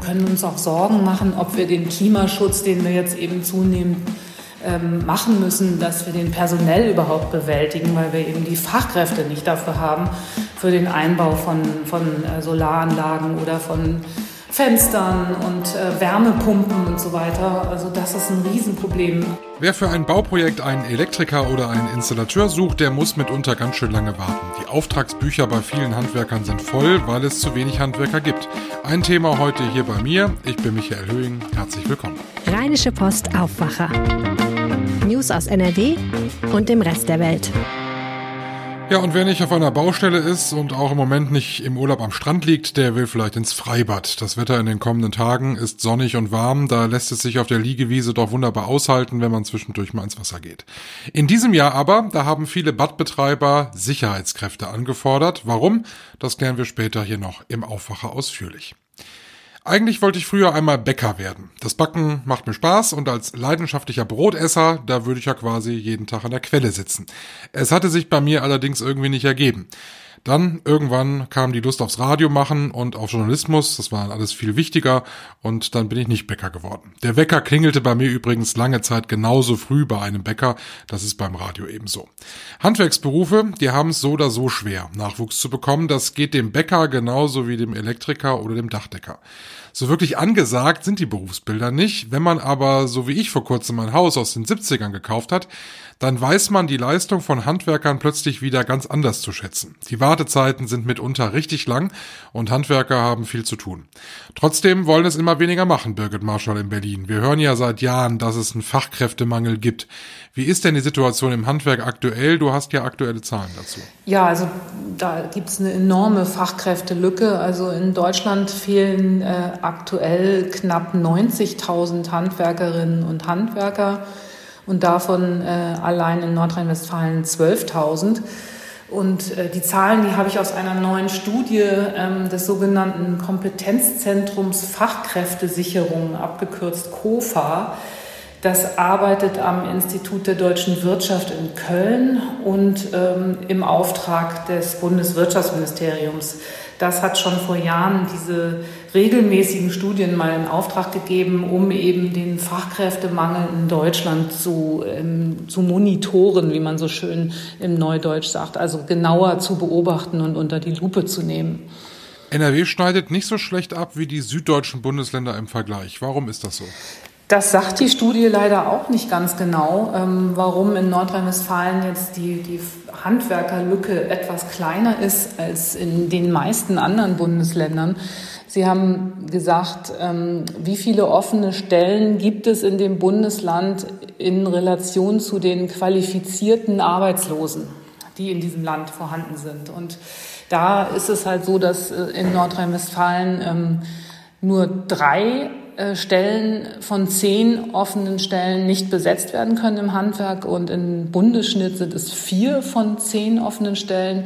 können uns auch Sorgen machen, ob wir den Klimaschutz, den wir jetzt eben zunehmend ähm, machen müssen, dass wir den personell überhaupt bewältigen, weil wir eben die Fachkräfte nicht dafür haben, für den Einbau von, von äh, Solaranlagen oder von Fenstern und äh, Wärmepumpen und so weiter. Also das ist ein Riesenproblem. Wer für ein Bauprojekt einen Elektriker oder einen Installateur sucht, der muss mitunter ganz schön lange warten. Die Auftragsbücher bei vielen Handwerkern sind voll, weil es zu wenig Handwerker gibt. Ein Thema heute hier bei mir. Ich bin Michael Höhing. Herzlich willkommen. Rheinische Post Aufwacher. News aus NRW und dem Rest der Welt. Ja, und wer nicht auf einer Baustelle ist und auch im Moment nicht im Urlaub am Strand liegt, der will vielleicht ins Freibad. Das Wetter in den kommenden Tagen ist sonnig und warm, da lässt es sich auf der Liegewiese doch wunderbar aushalten, wenn man zwischendurch mal ins Wasser geht. In diesem Jahr aber, da haben viele Badbetreiber Sicherheitskräfte angefordert. Warum? Das klären wir später hier noch im Aufwacher ausführlich. Eigentlich wollte ich früher einmal Bäcker werden. Das Backen macht mir Spaß und als leidenschaftlicher Brotesser, da würde ich ja quasi jeden Tag an der Quelle sitzen. Es hatte sich bei mir allerdings irgendwie nicht ergeben. Dann irgendwann kam die Lust aufs Radio machen und auf Journalismus, das war alles viel wichtiger und dann bin ich nicht Bäcker geworden. Der Wecker klingelte bei mir übrigens lange Zeit genauso früh bei einem Bäcker, das ist beim Radio ebenso. Handwerksberufe, die haben es so oder so schwer, Nachwuchs zu bekommen, das geht dem Bäcker genauso wie dem Elektriker oder dem Dachdecker. So wirklich angesagt sind die Berufsbilder nicht. Wenn man aber, so wie ich vor kurzem ein Haus aus den 70ern gekauft hat, dann weiß man die Leistung von Handwerkern plötzlich wieder ganz anders zu schätzen. Die Wartezeiten sind mitunter richtig lang und Handwerker haben viel zu tun. Trotzdem wollen es immer weniger machen, Birgit Marschall in Berlin. Wir hören ja seit Jahren, dass es einen Fachkräftemangel gibt. Wie ist denn die Situation im Handwerk aktuell? Du hast ja aktuelle Zahlen dazu. Ja, also da gibt es eine enorme Fachkräftelücke. Also in Deutschland fehlen äh, aktuell knapp 90.000 Handwerkerinnen und Handwerker und davon äh, allein in Nordrhein-Westfalen 12.000. Und äh, die Zahlen, die habe ich aus einer neuen Studie ähm, des sogenannten Kompetenzzentrums Fachkräftesicherung, abgekürzt COFA. Das arbeitet am Institut der deutschen Wirtschaft in Köln und ähm, im Auftrag des Bundeswirtschaftsministeriums. Das hat schon vor Jahren diese regelmäßigen Studien mal in Auftrag gegeben, um eben den Fachkräftemangel in Deutschland zu, ähm, zu monitoren, wie man so schön im Neudeutsch sagt, also genauer zu beobachten und unter die Lupe zu nehmen. NRW schneidet nicht so schlecht ab wie die süddeutschen Bundesländer im Vergleich. Warum ist das so? Das sagt die Studie leider auch nicht ganz genau, ähm, warum in Nordrhein-Westfalen jetzt die, die Handwerkerlücke etwas kleiner ist als in den meisten anderen Bundesländern. Sie haben gesagt, ähm, wie viele offene Stellen gibt es in dem Bundesland in Relation zu den qualifizierten Arbeitslosen, die in diesem Land vorhanden sind. Und da ist es halt so, dass äh, in Nordrhein-Westfalen ähm, nur drei Stellen von zehn offenen Stellen nicht besetzt werden können im Handwerk und im Bundesschnitt sind es vier von zehn offenen Stellen.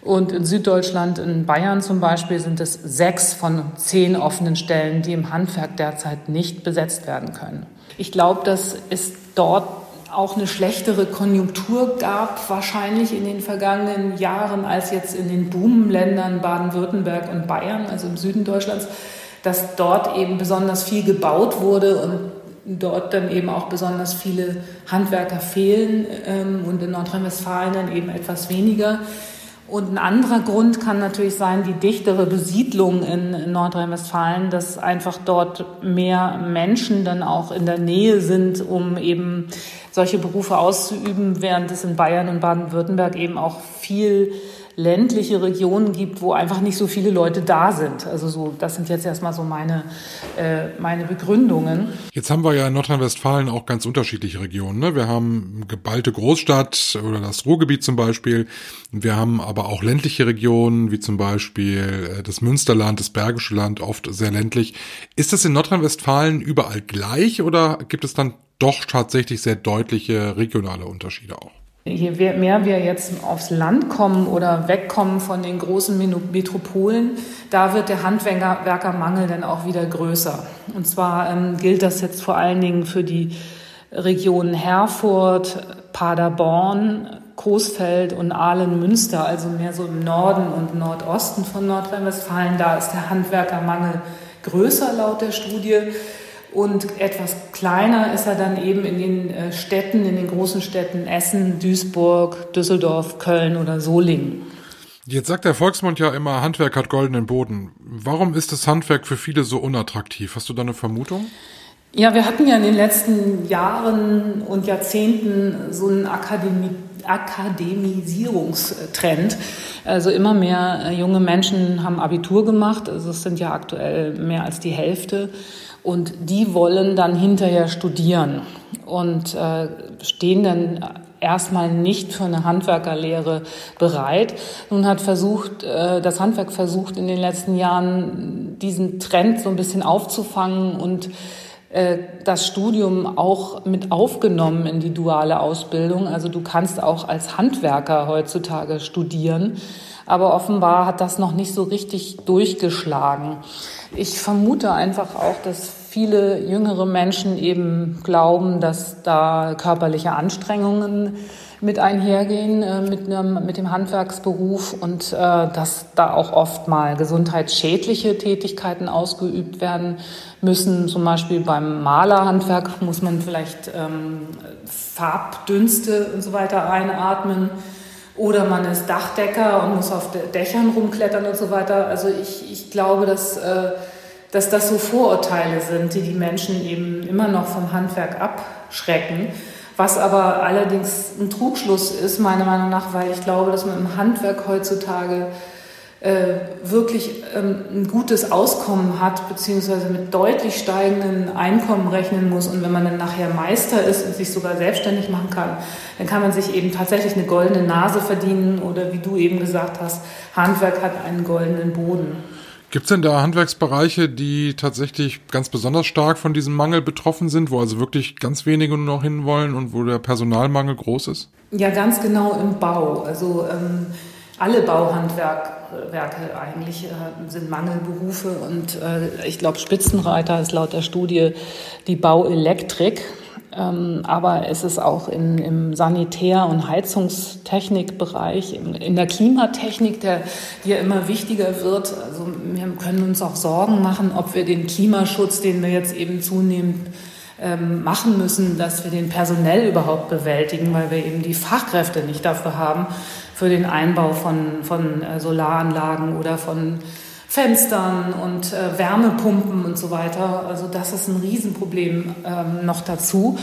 Und in Süddeutschland, in Bayern zum Beispiel, sind es sechs von zehn offenen Stellen, die im Handwerk derzeit nicht besetzt werden können. Ich glaube, dass es dort auch eine schlechtere Konjunktur gab, wahrscheinlich in den vergangenen Jahren, als jetzt in den Boomländern Baden-Württemberg und Bayern, also im Süden Deutschlands dass dort eben besonders viel gebaut wurde und dort dann eben auch besonders viele Handwerker fehlen ähm, und in Nordrhein-Westfalen dann eben etwas weniger. Und ein anderer Grund kann natürlich sein, die dichtere Besiedlung in Nordrhein-Westfalen, dass einfach dort mehr Menschen dann auch in der Nähe sind, um eben solche Berufe auszuüben, während es in Bayern und Baden-Württemberg eben auch viel ländliche Regionen gibt, wo einfach nicht so viele Leute da sind. Also so, das sind jetzt erstmal so meine, äh, meine Begründungen. Jetzt haben wir ja in Nordrhein-Westfalen auch ganz unterschiedliche Regionen. Ne? Wir haben geballte Großstadt oder das Ruhrgebiet zum Beispiel. Wir haben aber auch ländliche Regionen, wie zum Beispiel äh, das Münsterland, das Bergische Land, oft sehr ländlich. Ist das in Nordrhein-Westfalen überall gleich oder gibt es dann doch tatsächlich sehr deutliche regionale Unterschiede auch? Je mehr wir jetzt aufs Land kommen oder wegkommen von den großen Metropolen, da wird der Handwerkermangel dann auch wieder größer. Und zwar ähm, gilt das jetzt vor allen Dingen für die Regionen Herford, Paderborn, Coesfeld und Aalen-Münster, also mehr so im Norden und Nordosten von Nordrhein-Westfalen. Da ist der Handwerkermangel größer laut der Studie. Und etwas kleiner ist er dann eben in den äh, Städten, in den großen Städten Essen, Duisburg, Düsseldorf, Köln oder Solingen. Jetzt sagt der Volksmund ja immer, Handwerk hat goldenen Boden. Warum ist das Handwerk für viele so unattraktiv? Hast du da eine Vermutung? Ja, wir hatten ja in den letzten Jahren und Jahrzehnten so einen Akademie Akademisierungstrend. Also immer mehr äh, junge Menschen haben Abitur gemacht. Also es sind ja aktuell mehr als die Hälfte. Und die wollen dann hinterher studieren und äh, stehen dann erstmal nicht für eine Handwerkerlehre bereit. Nun hat versucht, äh, das Handwerk versucht in den letzten Jahren diesen Trend so ein bisschen aufzufangen und das Studium auch mit aufgenommen in die duale Ausbildung. Also du kannst auch als Handwerker heutzutage studieren. Aber offenbar hat das noch nicht so richtig durchgeschlagen. Ich vermute einfach auch, dass viele jüngere Menschen eben glauben, dass da körperliche Anstrengungen mit einhergehen äh, mit, einem, mit dem Handwerksberuf und äh, dass da auch oft mal gesundheitsschädliche Tätigkeiten ausgeübt werden müssen. Zum Beispiel beim Malerhandwerk muss man vielleicht ähm, Farbdünste und so weiter einatmen. Oder man ist Dachdecker und muss auf Dächern rumklettern und so weiter. Also ich, ich glaube, dass, äh, dass das so Vorurteile sind, die die Menschen eben immer noch vom Handwerk abschrecken. Was aber allerdings ein Trugschluss ist, meiner Meinung nach, weil ich glaube, dass man im Handwerk heutzutage äh, wirklich ähm, ein gutes Auskommen hat, beziehungsweise mit deutlich steigenden Einkommen rechnen muss. Und wenn man dann nachher Meister ist und sich sogar selbstständig machen kann, dann kann man sich eben tatsächlich eine goldene Nase verdienen oder wie du eben gesagt hast, Handwerk hat einen goldenen Boden. Gibt es denn da Handwerksbereiche, die tatsächlich ganz besonders stark von diesem Mangel betroffen sind, wo also wirklich ganz wenige nur noch hinwollen und wo der Personalmangel groß ist? Ja, ganz genau im Bau. Also ähm, alle Bauhandwerke eigentlich äh, sind Mangelberufe und äh, ich glaube, Spitzenreiter ist laut der Studie die Bauelektrik. Ähm, aber es ist auch in, im Sanitär- und Heizungstechnikbereich, in, in der Klimatechnik, der, die ja immer wichtiger wird. Also wir können uns auch Sorgen machen, ob wir den Klimaschutz, den wir jetzt eben zunehmend ähm, machen müssen, dass wir den personell überhaupt bewältigen, weil wir eben die Fachkräfte nicht dafür haben, für den Einbau von, von äh, Solaranlagen oder von Fenstern und äh, Wärmepumpen und so weiter. Also das ist ein Riesenproblem ähm, noch dazu.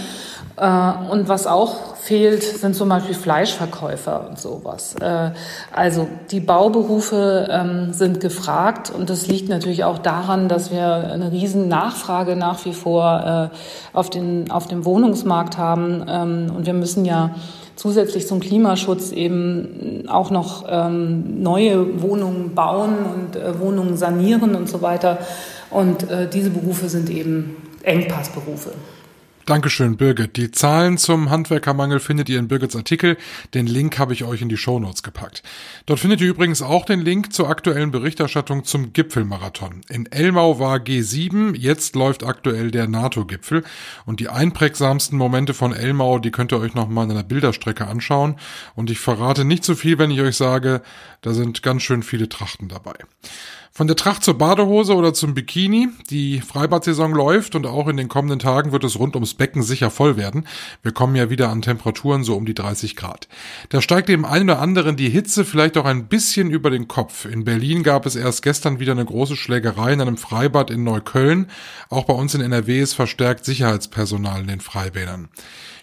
Äh, und was auch fehlt, sind zum Beispiel Fleischverkäufer und sowas. Äh, also die Bauberufe ähm, sind gefragt und das liegt natürlich auch daran, dass wir eine riesen Nachfrage nach wie vor äh, auf, den, auf dem Wohnungsmarkt haben. Ähm, und wir müssen ja zusätzlich zum Klimaschutz eben auch noch ähm, neue Wohnungen bauen und äh, Wohnungen sanieren und so weiter. Und äh, diese Berufe sind eben Engpassberufe. Dankeschön, Birgit. Die Zahlen zum Handwerkermangel findet ihr in Birgits Artikel. Den Link habe ich euch in die Shownotes gepackt. Dort findet ihr übrigens auch den Link zur aktuellen Berichterstattung zum Gipfelmarathon. In Elmau war G7, jetzt läuft aktuell der NATO-Gipfel. Und die einprägsamsten Momente von Elmau, die könnt ihr euch nochmal in einer Bilderstrecke anschauen. Und ich verrate nicht zu so viel, wenn ich euch sage, da sind ganz schön viele Trachten dabei. Von der Tracht zur Badehose oder zum Bikini. Die Freibadsaison läuft und auch in den kommenden Tagen wird es rund ums Becken sicher voll werden. Wir kommen ja wieder an Temperaturen so um die 30 Grad. Da steigt dem einen oder anderen die Hitze vielleicht auch ein bisschen über den Kopf. In Berlin gab es erst gestern wieder eine große Schlägerei in einem Freibad in Neukölln. Auch bei uns in NRW ist verstärkt Sicherheitspersonal in den Freibädern.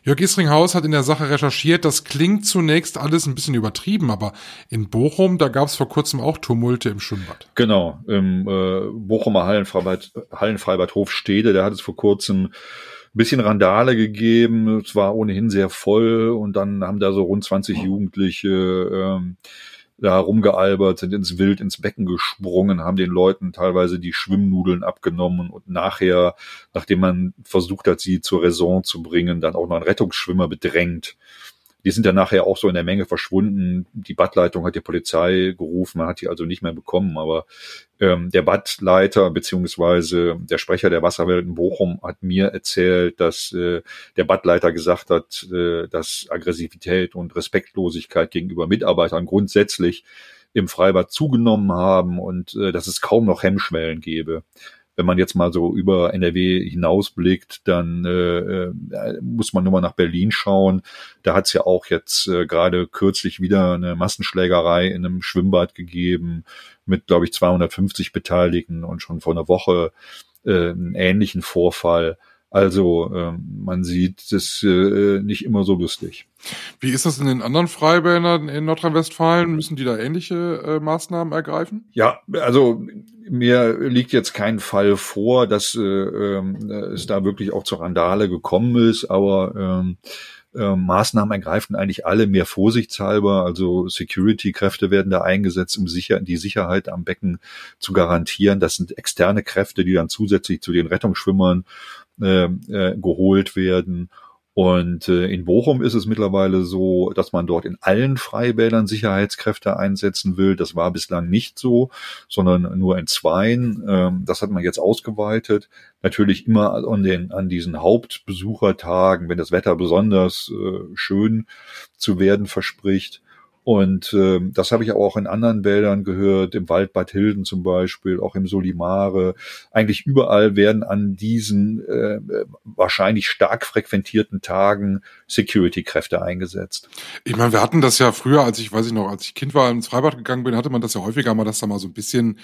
Jörg Isringhaus hat in der Sache recherchiert, das klingt zunächst alles ein bisschen übertrieben, aber in Bochum, da gab es vor kurzem auch Tumulte im Schwimmbad. Genau, im äh, Bochumer Hallenfreibad, Hallenfreibad Hofstede, da hat es vor kurzem ein bisschen Randale gegeben, es war ohnehin sehr voll und dann haben da so rund 20 Jugendliche ähm, da rumgealbert, sind ins Wild, ins Becken gesprungen, haben den Leuten teilweise die Schwimmnudeln abgenommen und nachher, nachdem man versucht hat, sie zur Raison zu bringen, dann auch noch einen Rettungsschwimmer bedrängt. Die sind dann nachher auch so in der Menge verschwunden. Die Badleitung hat die Polizei gerufen, man hat die also nicht mehr bekommen. Aber ähm, der Badleiter beziehungsweise der Sprecher der Wasserwelt in Bochum hat mir erzählt, dass äh, der Badleiter gesagt hat, äh, dass Aggressivität und Respektlosigkeit gegenüber Mitarbeitern grundsätzlich im Freibad zugenommen haben und äh, dass es kaum noch Hemmschwellen gäbe wenn man jetzt mal so über NRW hinausblickt, dann äh, äh, muss man nur mal nach Berlin schauen. Da hat es ja auch jetzt äh, gerade kürzlich wieder eine Massenschlägerei in einem Schwimmbad gegeben mit, glaube ich, 250 Beteiligten und schon vor einer Woche äh, einen ähnlichen Vorfall. Also ähm, man sieht es äh, nicht immer so lustig. Wie ist das in den anderen Freibädern in Nordrhein-Westfalen? Müssen die da ähnliche äh, Maßnahmen ergreifen? Ja, also mir liegt jetzt kein Fall vor, dass äh, äh, es da wirklich auch zur Randale gekommen ist, aber ähm, äh, Maßnahmen ergreifen eigentlich alle mehr vorsichtshalber. Also Security-Kräfte werden da eingesetzt, um sicher, die Sicherheit am Becken zu garantieren. Das sind externe Kräfte, die dann zusätzlich zu den Rettungsschwimmern äh, äh, geholt werden. Und äh, in Bochum ist es mittlerweile so, dass man dort in allen Freibädern Sicherheitskräfte einsetzen will. Das war bislang nicht so, sondern nur in zweien. Ähm, das hat man jetzt ausgeweitet. Natürlich immer an, den, an diesen Hauptbesuchertagen, wenn das Wetter besonders äh, schön zu werden verspricht. Und äh, das habe ich auch in anderen Wäldern gehört, im Wald Bad Hilden zum Beispiel, auch im Solimare. Eigentlich überall werden an diesen äh, wahrscheinlich stark frequentierten Tagen Security-Kräfte eingesetzt. Ich meine, wir hatten das ja früher, als ich, weiß ich noch, als ich Kind war ins Freibad gegangen bin, hatte man das ja häufiger mal, dass da mal so ein bisschen,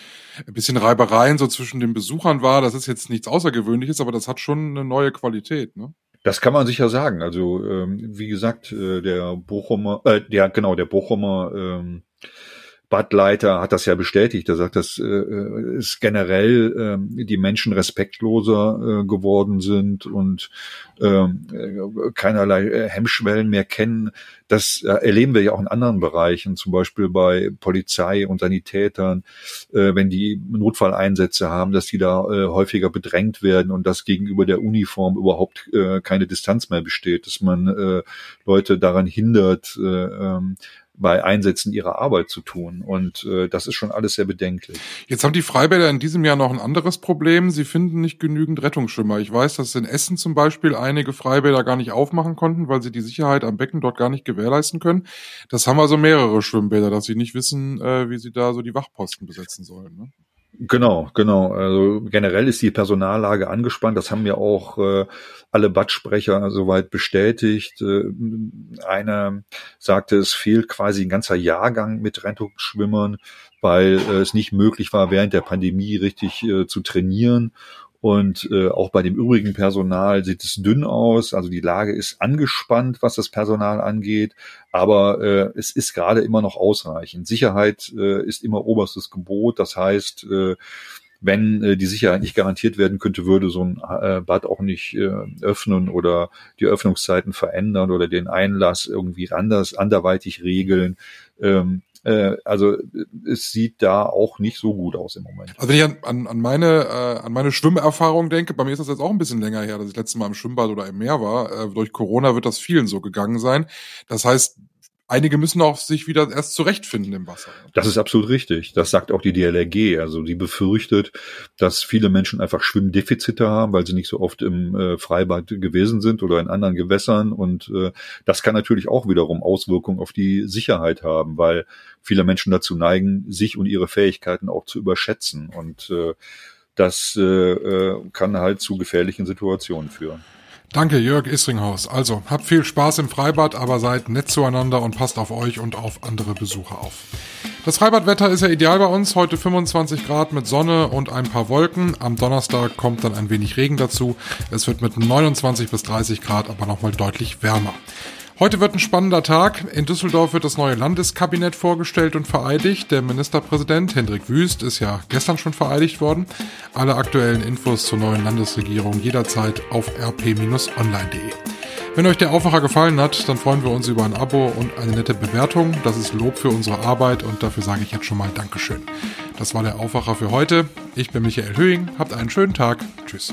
ein bisschen Reibereien so zwischen den Besuchern war. Das ist jetzt nichts Außergewöhnliches, aber das hat schon eine neue Qualität, ne? Das kann man sicher sagen. Also ähm, wie gesagt, äh, der Bochumer, äh, der genau der Bochumer ähm, Badleiter hat das ja bestätigt. Er sagt, dass äh, es generell äh, die Menschen respektloser äh, geworden sind und äh, keinerlei äh, Hemmschwellen mehr kennen. Das äh, erleben wir ja auch in anderen Bereichen, zum Beispiel bei Polizei und Sanitätern, äh, wenn die Notfalleinsätze haben, dass die da äh, häufiger bedrängt werden und dass gegenüber der Uniform überhaupt äh, keine Distanz mehr besteht, dass man äh, Leute daran hindert, äh, ähm, bei Einsätzen ihrer Arbeit zu tun. Und äh, das ist schon alles sehr bedenklich. Jetzt haben die Freibäder in diesem Jahr noch ein anderes Problem. Sie finden nicht genügend Rettungsschwimmer. Ich weiß, dass in Essen zum Beispiel einige Freibäder gar nicht aufmachen konnten, weil sie die Sicherheit am Becken dort gar nicht gewährleisten können. Das haben also mehrere Schwimmbäder, dass sie nicht wissen, äh, wie sie da so die Wachposten besetzen sollen. Ne? Genau, genau. Also generell ist die Personallage angespannt. Das haben ja auch äh, alle Badsprecher soweit bestätigt. Äh, einer sagte, es fehlt quasi ein ganzer Jahrgang mit Rettungsschwimmern, weil äh, es nicht möglich war, während der Pandemie richtig äh, zu trainieren. Und äh, auch bei dem übrigen Personal sieht es dünn aus. Also die Lage ist angespannt, was das Personal angeht. Aber äh, es ist gerade immer noch ausreichend. Sicherheit äh, ist immer oberstes Gebot. Das heißt, äh, wenn äh, die Sicherheit nicht garantiert werden könnte, würde so ein äh, Bad auch nicht äh, öffnen oder die Öffnungszeiten verändern oder den Einlass irgendwie anders, anderweitig regeln. Ähm, äh, also es sieht da auch nicht so gut aus im Moment. Also wenn ich an, an, an meine äh, an meine Schwimmerfahrung denke, bei mir ist das jetzt auch ein bisschen länger her, dass ich letztes Mal im Schwimmbad oder im Meer war. Äh, durch Corona wird das vielen so gegangen sein. Das heißt, einige müssen auch sich wieder erst zurechtfinden im Wasser. Das ist absolut richtig. Das sagt auch die DLRG. Also die befürchtet, dass viele Menschen einfach Schwimmdefizite haben, weil sie nicht so oft im äh, Freibad gewesen sind oder in anderen Gewässern. Und äh, das kann natürlich auch wiederum Auswirkungen auf die Sicherheit haben, weil viele Menschen dazu neigen, sich und ihre Fähigkeiten auch zu überschätzen. Und äh, das äh, äh kann halt zu gefährlichen Situationen führen. Danke, Jörg Isringhaus. Also, habt viel Spaß im Freibad, aber seid nett zueinander und passt auf euch und auf andere Besucher auf. Das Freibadwetter ist ja ideal bei uns. Heute 25 Grad mit Sonne und ein paar Wolken. Am Donnerstag kommt dann ein wenig Regen dazu. Es wird mit 29 bis 30 Grad aber nochmal deutlich wärmer. Heute wird ein spannender Tag. In Düsseldorf wird das neue Landeskabinett vorgestellt und vereidigt. Der Ministerpräsident Hendrik Wüst ist ja gestern schon vereidigt worden. Alle aktuellen Infos zur neuen Landesregierung jederzeit auf rp-online.de. Wenn euch der Aufwacher gefallen hat, dann freuen wir uns über ein Abo und eine nette Bewertung. Das ist Lob für unsere Arbeit und dafür sage ich jetzt schon mal Dankeschön. Das war der Aufwacher für heute. Ich bin Michael Höhing. Habt einen schönen Tag. Tschüss.